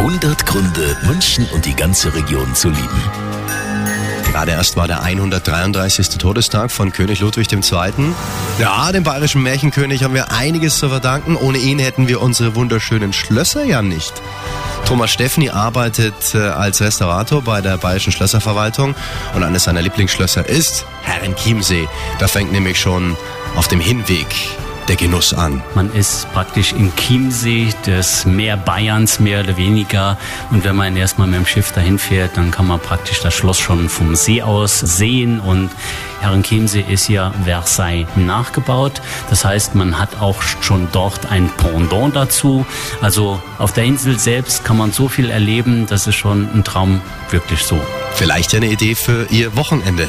100 Gründe, München und die ganze Region zu lieben. Gerade erst war der 133. Todestag von König Ludwig II. Ja, dem bayerischen Märchenkönig haben wir einiges zu verdanken. Ohne ihn hätten wir unsere wunderschönen Schlösser ja nicht. Thomas Steffni arbeitet äh, als Restaurator bei der Bayerischen Schlösserverwaltung und eines seiner Lieblingsschlösser ist Herrenchiemsee. Da fängt nämlich schon auf dem Hinweg der Genuss an. Man ist praktisch im Chiemsee, das Meer Bayerns mehr oder weniger. Und wenn man erstmal mit dem Schiff dahin fährt, dann kann man praktisch das Schloss schon vom See aus sehen. Und Herrenchiemsee ist ja Versailles nachgebaut. Das heißt, man hat auch schon dort ein Pendant dazu. Also auf der Insel selbst kann man so viel erleben, das ist schon ein Traum, wirklich so. Vielleicht eine Idee für Ihr Wochenende.